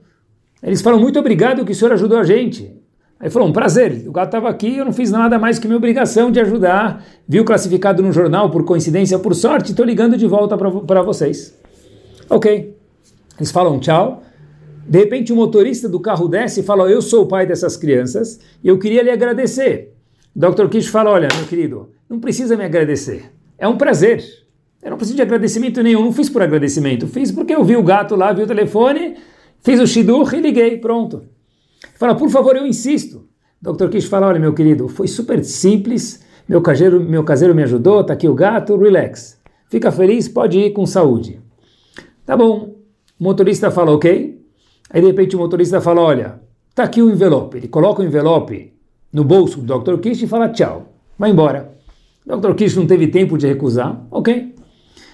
Eles falam, muito obrigado que o senhor ajudou a gente. Aí falou, um prazer, o gato estava aqui, eu não fiz nada mais que minha obrigação de ajudar. Viu classificado no jornal, por coincidência, por sorte, estou ligando de volta para vocês. Ok. Eles falam tchau. De repente, o motorista do carro desce e fala: Eu sou o pai dessas crianças e eu queria lhe agradecer. Dr. Kish fala: Olha, meu querido, não precisa me agradecer. É um prazer. Eu não preciso de agradecimento nenhum. Não fiz por agradecimento. Fiz porque eu vi o gato lá, vi o telefone, fiz o shidur e liguei. Pronto. Fala: Por favor, eu insisto. Dr. Kish fala: Olha, meu querido, foi super simples. Meu caseiro, meu caseiro me ajudou. Tá aqui o gato. Relax. Fica feliz, pode ir com saúde. Tá bom. O motorista fala: Ok. Aí de repente o motorista fala: Olha, tá aqui o envelope. Ele coloca o envelope no bolso do Dr. Kish e fala tchau, vai embora. O Dr. Kish não teve tempo de recusar, ok.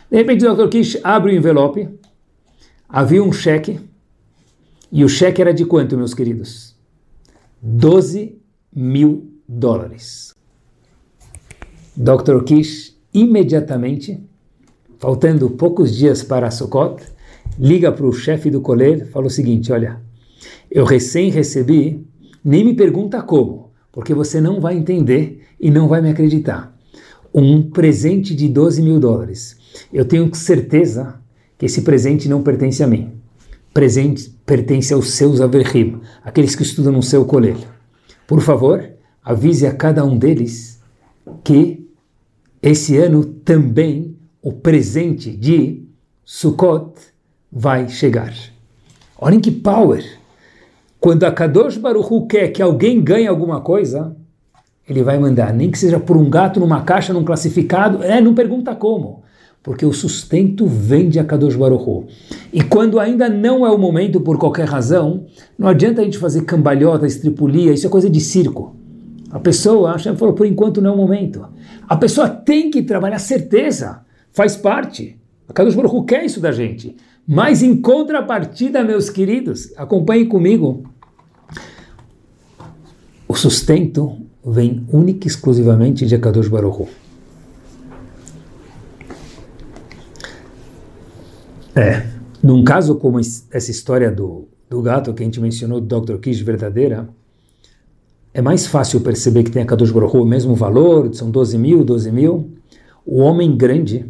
De repente o Dr. Kish abre o envelope, havia um cheque, e o cheque era de quanto, meus queridos? 12 mil dólares. Dr. Kish imediatamente, faltando poucos dias para Sukkot, liga para o chefe do colégio e fala o seguinte: olha, eu recém recebi, nem me pergunta como, porque você não vai entender e não vai me acreditar. Um presente de 12 mil dólares. Eu tenho certeza que esse presente não pertence a mim. Presente pertence aos seus averhim, aqueles que estudam no seu colégio. Por favor, avise a cada um deles que esse ano também o presente de Sukkot vai chegar. Olhem que power! Quando a Kadosh Baruch Hu quer que alguém ganhe alguma coisa, ele vai mandar, nem que seja por um gato numa caixa, num classificado, é, não pergunta como, porque o sustento vem de Akadosh Baruch Hu. E quando ainda não é o momento, por qualquer razão, não adianta a gente fazer cambalhota, estripulia, isso é coisa de circo. A pessoa, a Hashem falou, por enquanto não é o momento. A pessoa tem que trabalhar, certeza, faz parte. A Kadosh Baruch Hu quer isso da gente. Mas em contrapartida, meus queridos, acompanhem comigo. O sustento vem única e exclusivamente de Akadosh Baruch É, num caso como essa história do, do gato que a gente mencionou, do Dr. Kish verdadeira, é mais fácil perceber que tem a Kadosh Baruch o mesmo valor, são 12 mil, 12 mil. O homem grande,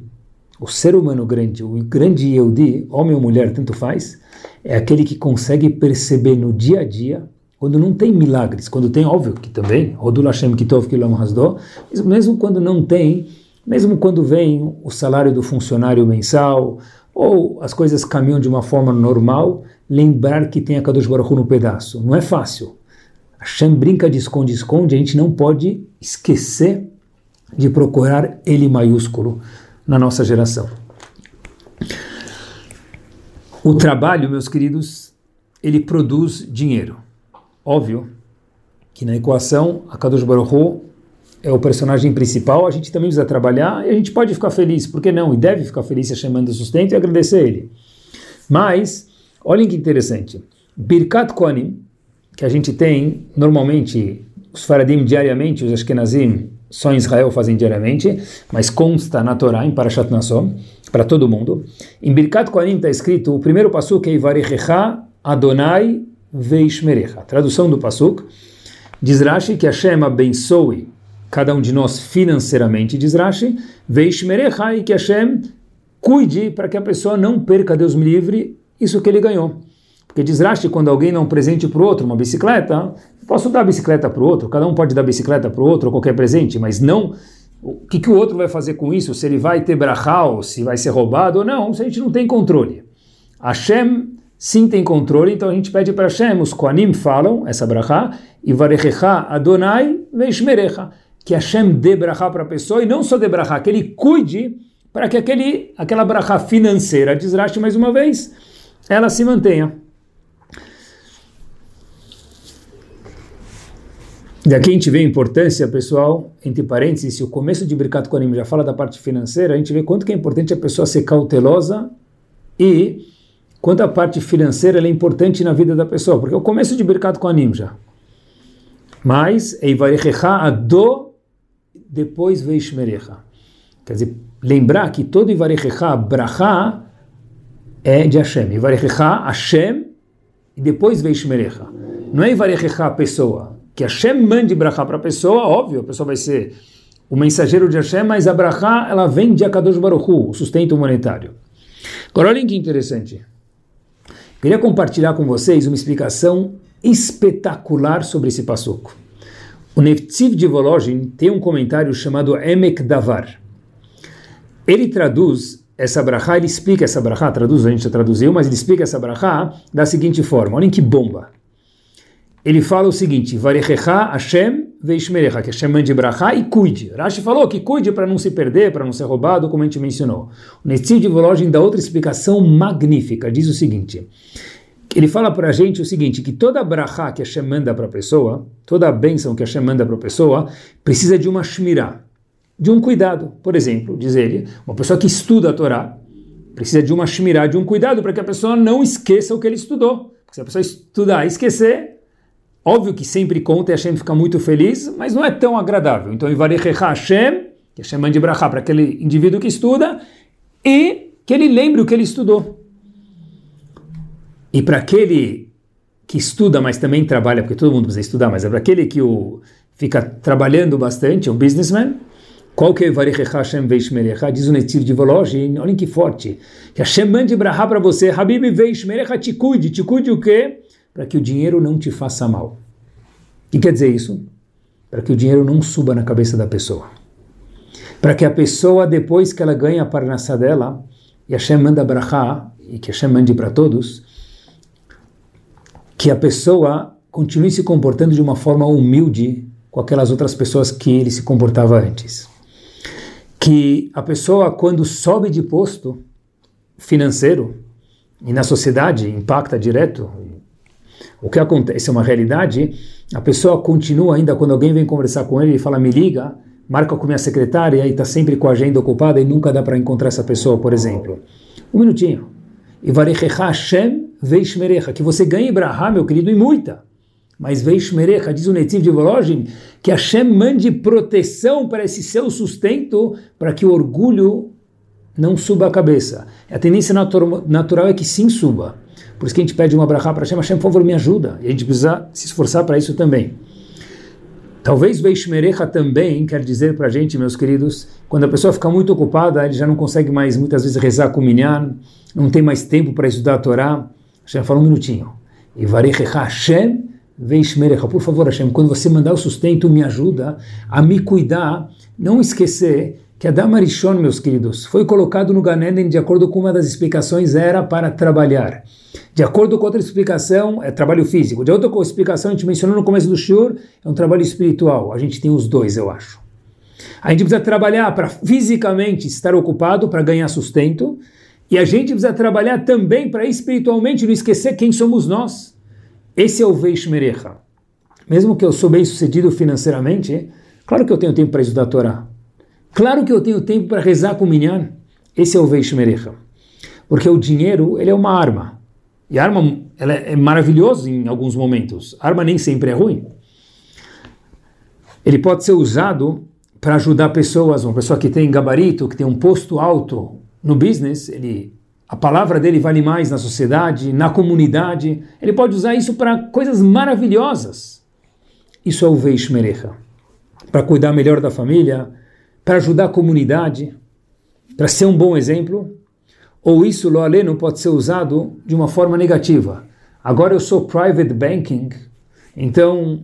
o ser humano grande, o grande Yehudi, homem ou mulher, tanto faz, é aquele que consegue perceber no dia a dia, quando não tem milagres, quando tem, óbvio que também, Rodul Hashem Kitov Kilam mesmo quando não tem, mesmo quando vem o salário do funcionário mensal, ou as coisas caminham de uma forma normal, lembrar que tem a Kadosh Baruch no pedaço. Não é fácil. Hashem brinca de esconde-esconde, a gente não pode esquecer de procurar ele maiúsculo na nossa geração. O trabalho, meus queridos, ele produz dinheiro. Óbvio que na equação a Kadosh Baruch é o personagem principal, a gente também precisa trabalhar e a gente pode ficar feliz, por que não? E deve ficar feliz se chamando sustento e agradecer ele. Mas, olhem que interessante, Birkat Kohanim, que a gente tem normalmente, os Faradim diariamente, os Ashkenazim só em Israel fazem diariamente, mas consta na Torá, em Parashat Nassau, para todo mundo. Em Birkat Kohanim está escrito, o primeiro pasuk é Ivarechecha Adonai Veishmerecha. Tradução do pasuk, diz Rashi que Hashem abençoe cada um de nós financeiramente, diz Rashi, Veishmerecha, e que Hashem cuide para que a pessoa não perca, Deus me livre, isso que ele ganhou. Porque diz Rashi, quando alguém dá um presente para o outro, uma bicicleta, posso dar a bicicleta para o outro, cada um pode dar a bicicleta para o outro, ou qualquer presente, mas não o que, que o outro vai fazer com isso, se ele vai ter brachal, se vai ser roubado ou não, se a gente não tem controle. Hashem sim tem controle, então a gente pede para Hashem, os Koanim falam essa brachá, e varechecha Adonai veishmerecha, que Hashem dê para a pessoa, e não só dê que ele cuide para que aquele, aquela brachá financeira, diz Rashi mais uma vez, ela se mantenha. Daqui a gente vê a importância, pessoal, entre parênteses, se o começo de Birkat Kohanim já fala da parte financeira, a gente vê quanto que é importante a pessoa ser cautelosa e quanto a parte financeira é importante na vida da pessoa, porque é o começo de Birkat Kohanim já. Mas, Eivarechecha Ado, depois Veishmerecha. Quer dizer, lembrar que todo Ivarechecha, Bracha, é de Hashem. Ivarechecha, Hashem, e depois Veishmerecha. Não é Ivarechecha, pessoa que Hashem mande brachá para a pessoa, óbvio, a pessoa vai ser o mensageiro de Hashem, mas a brachá, ela vem de Akadosh Baruch Hu, o sustento humanitário. Agora olhem que interessante. Queria compartilhar com vocês uma explicação espetacular sobre esse passuco. O Neftiv de Volozhin tem um comentário chamado Emek Davar. Ele traduz essa brachá, ele explica essa brachá, traduz, a gente já traduziu, mas ele explica essa brachá da seguinte forma, olhem que bomba ele fala o seguinte: Varechecha Hashem veishmerecha, que Hashem mande brachá e cuide. Rashi falou que cuide para não se perder, para não ser roubado, como a gente mencionou. O Netzid de Volozhin dá outra explicação magnífica, diz o seguinte. Ele fala para a gente o seguinte, que toda brachá que Hashem manda para a pessoa, toda a bênção que Hashem manda para a pessoa, precisa de uma shmirá, de um cuidado. Por exemplo, diz ele, uma pessoa que estuda a Torá, precisa de uma shmirá, de um cuidado para que a pessoa não esqueça o que ele estudou. Porque se a pessoa estudar e esquecer, Óbvio que sempre conta e Hashem fica muito feliz, mas não é tão agradável. Então, Ivarechecha Hashem, que Hashem mande brachá para aquele indivíduo que estuda, e que ele lembre o que ele estudou. E para aquele que estuda, mas também trabalha, porque todo mundo precisa estudar, mas é para aquele que o, fica trabalhando bastante, é um businessman, qual que é Varechecha Hashem Veishmerecha? Diz o Netiv de Volozhin, olhem que forte, que Hashem mande brachá para você, Habib Veishmerecha, te cuide, te cuide o quê? para que o dinheiro não te faça mal. O que quer dizer isso? Para que o dinheiro não suba na cabeça da pessoa. Para que a pessoa, depois que ela ganha a parnassá dela, e Hashem manda brachá, e que Hashem mande para todos, que a pessoa continue se comportando de uma forma humilde com aquelas outras pessoas que ele se comportava antes. Que a pessoa, quando sobe de posto financeiro, e na sociedade impacta direto, o que acontece é uma realidade, a pessoa continua ainda, quando alguém vem conversar com ele e fala, me liga, marca com minha secretária e está sempre com a agenda ocupada e nunca dá para encontrar essa pessoa, por exemplo. Um minutinho. E Hashem veishmerecha, que você ganhe brahá, meu querido, e muita. Mas veishmerecha, diz o Netiv de Volozhin, que Hashem mande proteção para esse seu sustento, para que o orgulho não suba a cabeça. A tendência natural é que sim suba. Por isso que a gente pede uma brachá para Hashem, Hashem, por favor, me ajuda. E a gente precisa se esforçar para isso também. Talvez Veishmerecha também quer dizer para a gente, meus queridos, quando a pessoa fica muito ocupada, ele já não consegue mais, muitas vezes, rezar com minyan, não tem mais tempo para estudar a Torá. Hashem fala um minutinho. E Hashem Veishmerecha. Por favor, Hashem, quando você mandar o sustento, me ajuda a me cuidar, não esquecer que Adam Arishon, meus queridos, foi colocado no Ganeden de acordo com uma das explicações, era para trabalhar. De acordo com outra explicação, é trabalho físico. De outra explicação, a gente mencionou no começo do Shur, é um trabalho espiritual. A gente tem os dois, eu acho. A gente precisa trabalhar para fisicamente estar ocupado, para ganhar sustento, e a gente precisa trabalhar também para espiritualmente não esquecer quem somos nós. Esse é o Veishmerecha. Mesmo que eu sou bem sucedido financeiramente, claro que eu tenho tempo para estudar a Torá. Claro que eu tenho tempo para rezar com o Minyan. Esse é o Veishmerecha. Porque o dinheiro, ele é uma arma. E a arma ela é maravilhosa em alguns momentos. A arma nem sempre é ruim. Ele pode ser usado para ajudar pessoas, uma pessoa que tem gabarito, que tem um posto alto no business, ele, a palavra dele vale mais na sociedade, na comunidade. Ele pode usar isso para coisas maravilhosas. Isso é o Veishmerecha. Para cuidar melhor da família, para ajudar a comunidade, para ser um bom exemplo, ou isso, lo aleno, pode ser usado de uma forma negativa. Agora eu sou private banking, então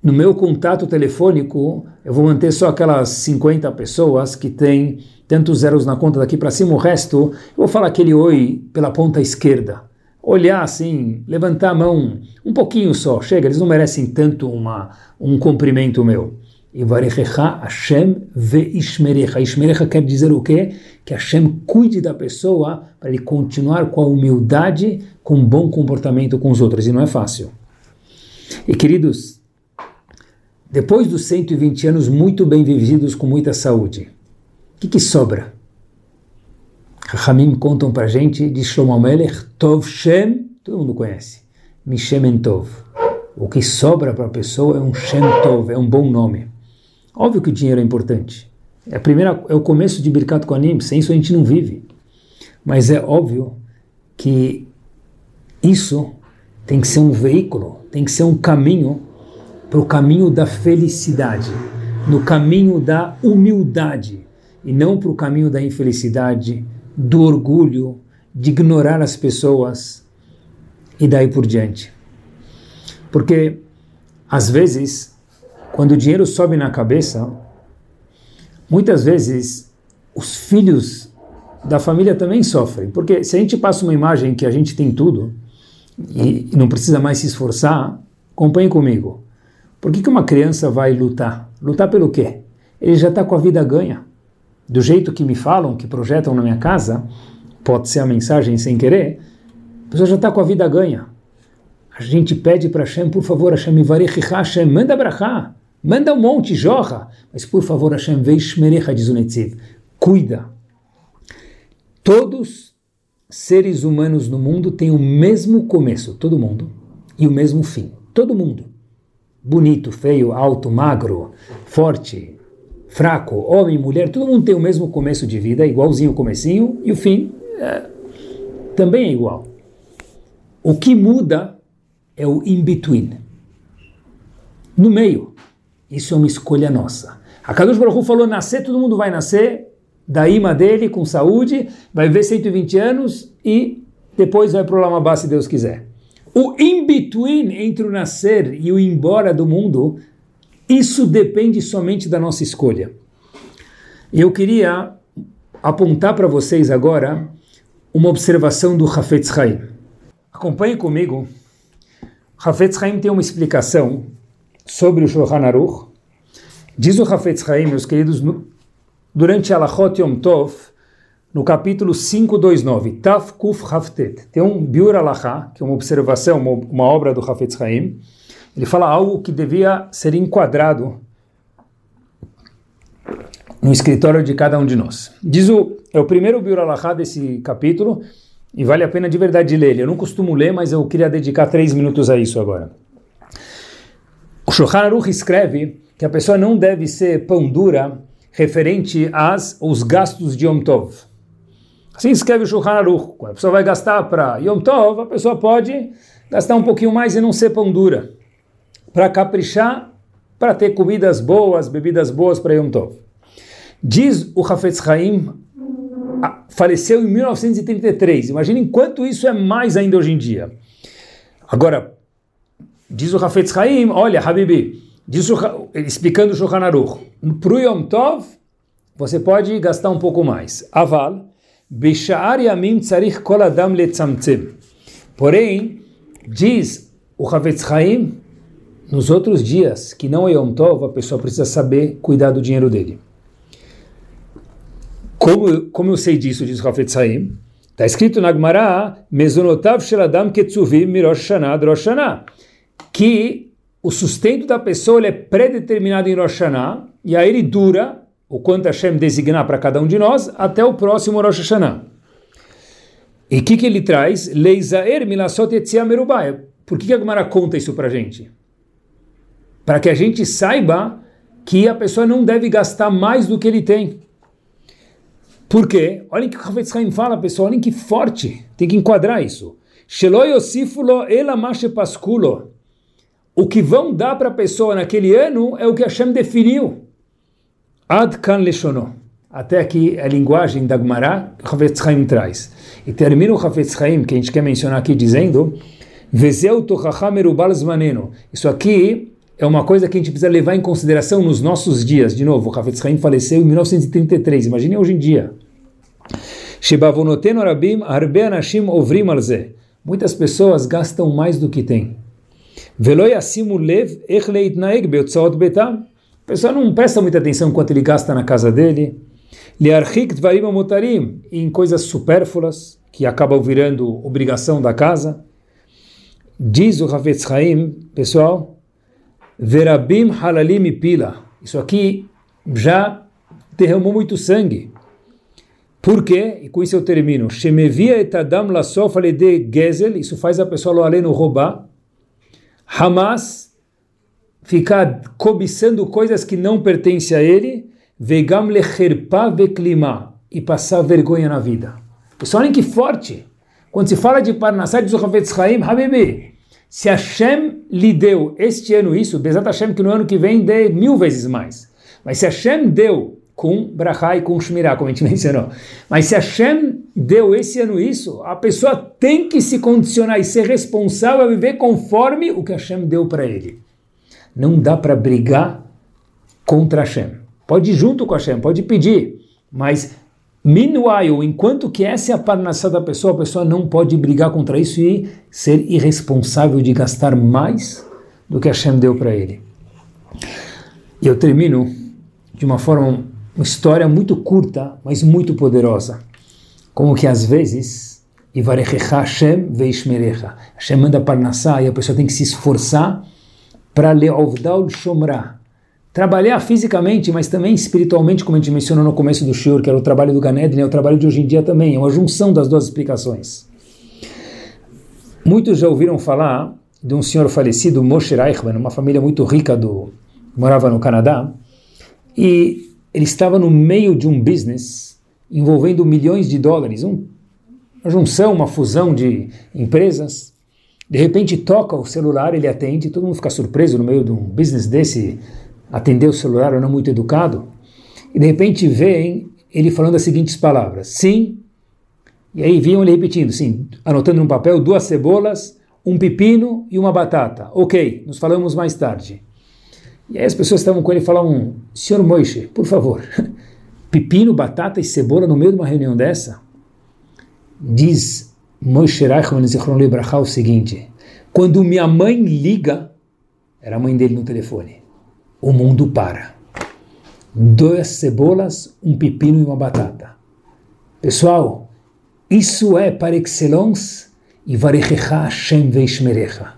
no meu contato telefônico eu vou manter só aquelas 50 pessoas que têm tantos zeros na conta daqui para cima, o resto eu vou falar aquele oi pela ponta esquerda. Olhar assim, levantar a mão um pouquinho só, chega, eles não merecem tanto uma, um cumprimento meu. E varechecha Hashem veishmerecha. Ishmerecha quer dizer o quê? Que Hashem cuide da pessoa para ele continuar com a humildade, com um bom comportamento com os outros. E não é fácil. E queridos, depois dos 120 anos muito bem vividos com muita saúde, o que, que sobra? Rahamim contam para gente de Shlomo Melech, Tov Shem, todo mundo conhece, Mishem Tov. O que sobra para a pessoa é um Shem Tov, é um bom nome. Óbvio que o dinheiro é importante. É, a primeira, é o começo de Birkat Kohanim, sem isso a gente não vive. Mas é óbvio que isso tem que ser um veículo, tem que ser um caminho para o caminho da felicidade, no caminho da humildade, e não para o caminho da infelicidade, do orgulho, de ignorar as pessoas e daí por diante. Porque, às vezes, quando o dinheiro sobe na cabeça, muitas vezes os filhos da família também sofrem. Porque se a gente passa uma imagem que a gente tem tudo e não precisa mais se esforçar, acompanhe comigo. Por que, que uma criança vai lutar? Lutar pelo quê? Ele já está com a vida ganha. Do jeito que me falam, que projetam na minha casa, pode ser a mensagem sem querer, a pessoa já está com a vida ganha. A gente pede para Hashem, por favor, Hashem, Hashem, manda brachá. Manda um monte, jorra. Mas por favor, Hashem, veishmerecha, diz o Netziv. Cuida. Todos seres humanos no mundo têm o mesmo começo, todo mundo, e o mesmo fim. Todo mundo. Bonito, feio, alto, magro, forte, fraco, homem, mulher, todo mundo tem o mesmo começo de vida, igualzinho o comecinho, e o fim é, também é igual. O que muda é o in-between. No meio. Isso é uma escolha nossa. A Kadosh Baruch falou, nascer, todo mundo vai nascer da ima dele, com saúde, vai ver 120 anos e depois vai para o se Deus quiser. O in-between entre o nascer e o embora do mundo, isso depende somente da nossa escolha. Eu queria apontar para vocês agora uma observação do Hafetz Haim. Acompanhe comigo. Hafetz Haim tem uma explicação sobre o Shulchan Aruch. Diz o Hafetz Haim, meus queridos, durante Alachot Yom Tov, no capítulo 529, Taf Kuf Haftet, tem um Biur Alachá, que é uma observação, uma, uma obra do Hafetz Haim, ele fala algo que devia ser enquadrado no escritório de cada um de nós. Diz o, é o primeiro Biur Alachá desse capítulo, e vale a pena de verdade ler. Eu não costumo ler, mas eu queria dedicar três minutos a isso agora. O Shulchan Aruch escreve que a pessoa não deve ser pão dura referente aos os gastos de Yom Tov. Assim escreve o Shulchan Aruch. Quando a pessoa vai gastar para Yom Tov, a pessoa pode gastar um pouquinho mais e não ser pão dura. Para caprichar, para ter comidas boas, bebidas boas para Yom Tov. Diz o Hafetz Haim, faleceu em 1933. Imaginem quanto isso é mais ainda hoje em dia. Agora, diz o Hafetz Haim, olha, Habibi, diz o, explicando o Shulchan Aruch, para o Yom Tov, você pode gastar um pouco mais. Aval, Bishar Yamim Tzarich Kol Adam Letzamtzem. Porém, diz o Havetz Haim, nos outros dias, que não é Yom Tov, a pessoa precisa saber cuidar do dinheiro dele. Como, como eu sei disso, diz o Havetz Haim? Está escrito na Gemara, Mezonotav Sheladam Ketzuvim Mirosh Shana Drosh Shana, que o sustento da pessoa é predeterminado em Rosh Hashanah, e aí ele dura o quanto Hashem designar para cada um de nós, até o próximo Rosh Hashanah. E o que, que ele traz? Leizaer milasot etzia merubaya. Por que, que a Gemara conta isso para gente? Para que a gente saiba que a pessoa não deve gastar mais do que ele tem. Por quê? Olhem que o Havetz Haim fala, pessoal, olhem que forte. Tem que enquadrar isso. O que vão dar para a pessoa naquele ano é o que Hashem definiu. Ad kan leshono. Até aqui a linguagem da Gemara que Havetz Chaim traz. E termina o Havetz Chaim, que a gente quer mencionar aqui, dizendo zmaneno. Isso aqui é uma coisa que a gente precisa levar em consideração nos nossos dias. De novo, o Havetz Chaim faleceu em 1933. Imagine hoje em dia. Muitas pessoas gastam mais do que têm. Velo yasimu lev ech leitnaeg beotzot betam pessoa não presta muita atenção quanto ele gasta na casa dele. Em coisas supérfluas, que acabam virando obrigação da casa. Diz o Havetz Haim, pessoal, verabim halalim pila. Isso aqui já derramou muito sangue. Por quê? E com isso eu termino. Shemevia etadam lasof de gezel, isso faz a pessoa lo aleno roubar. Hamas ficar cobiçando coisas que não pertencem a ele, vegam lecherpa veklima, e passar vergonha na vida. Pessoal, olhem que forte. Quando se fala de Parnassá, diz o Haim, Habibi, se Hashem lhe deu este ano isso, Bezat Hashem que no ano que vem dê mil vezes mais. Mas se Hashem deu com Brachá e com Shmirá, como a gente mencionou. Mas se Hashem deu esse ano isso, a pessoa tem que se condicionar e ser responsável a viver conforme o que Hashem deu para ele. Não dá para brigar contra Hashem. Pode ir junto com Hashem, pode pedir, mas meanwhile, enquanto que essa é a parnassá da pessoa, a pessoa não pode brigar contra isso e ser irresponsável de gastar mais do que Hashem deu para ele. E eu termino de uma forma, uma história muito curta, mas muito poderosa. Como que às vezes, Hashem. Hashem manda parnassá e a pessoa tem que se esforçar para Leovdal Shomra. Trabalhar fisicamente, mas também espiritualmente, como a gente mencionou no começo do Shur, que era o trabalho do Ganedin, é o trabalho de hoje em dia também, é uma junção das duas explicações. Muitos já ouviram falar de um senhor falecido, Moshe Reichman, uma família muito rica do morava no Canadá, e ele estava no meio de um business envolvendo milhões de dólares, um, uma junção, uma fusão de empresas, de repente toca o celular, ele atende, todo mundo fica surpreso no meio de um business desse, atender o celular ou não muito educado. E de repente vem ele falando as seguintes palavras: sim. E aí vinham ele repetindo, sim, anotando num papel duas cebolas, um pepino e uma batata. Ok, nos falamos mais tarde. E aí as pessoas estavam com ele e falavam: Senhor Moishe, por favor, pepino, batata e cebola no meio de uma reunião dessa? Diz Moshe Reichmann Zichron Libraha o seguinte: quando minha mãe liga, era a mãe dele no telefone, o mundo para. Duas cebolas, um pepino e uma batata. Pessoal, isso é par excellence e varechecha Hashem veishmerecha.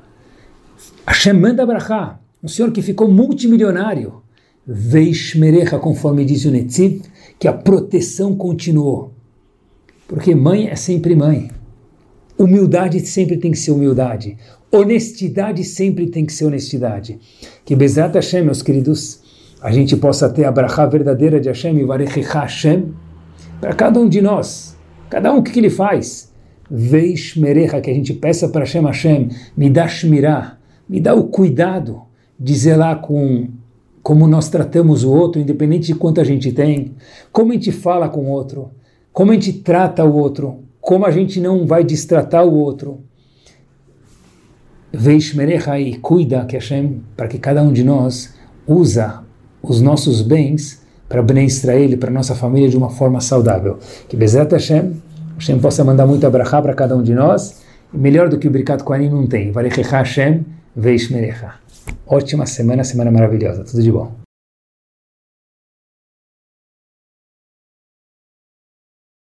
Hashem manda brachá, um senhor que ficou multimilionário, veishmerecha, conforme diz o Netziv, que a proteção continuou. Porque mãe é sempre mãe. Humildade sempre tem que ser humildade. Honestidade sempre tem que ser honestidade. Que Bezat Hashem, meus queridos, a gente possa ter a brachá verdadeira de Hashem e varechecha Hashem para cada um de nós. Cada um o que, que ele faz? Veish merecha, que a gente peça para Hashem Hashem, me dá shmirah, me dá o cuidado de zelar com como nós tratamos o outro, independente de quanto a gente tem, como a gente fala com o outro, como a gente trata o outro, como a gente não vai distratar o outro. Veishmerecha e cuida que Hashem, para que cada um de nós usa os nossos bens para beneficiar ele, para nossa família de uma forma saudável. Que Bezerra Hashem, Hashem possa mandar muita brachá para cada um de nós, melhor do que o Birkat Kohanim não tem. Varechecha Hashem, Veishmerecha. Ótima semana, semana maravilhosa. Tudo de bom.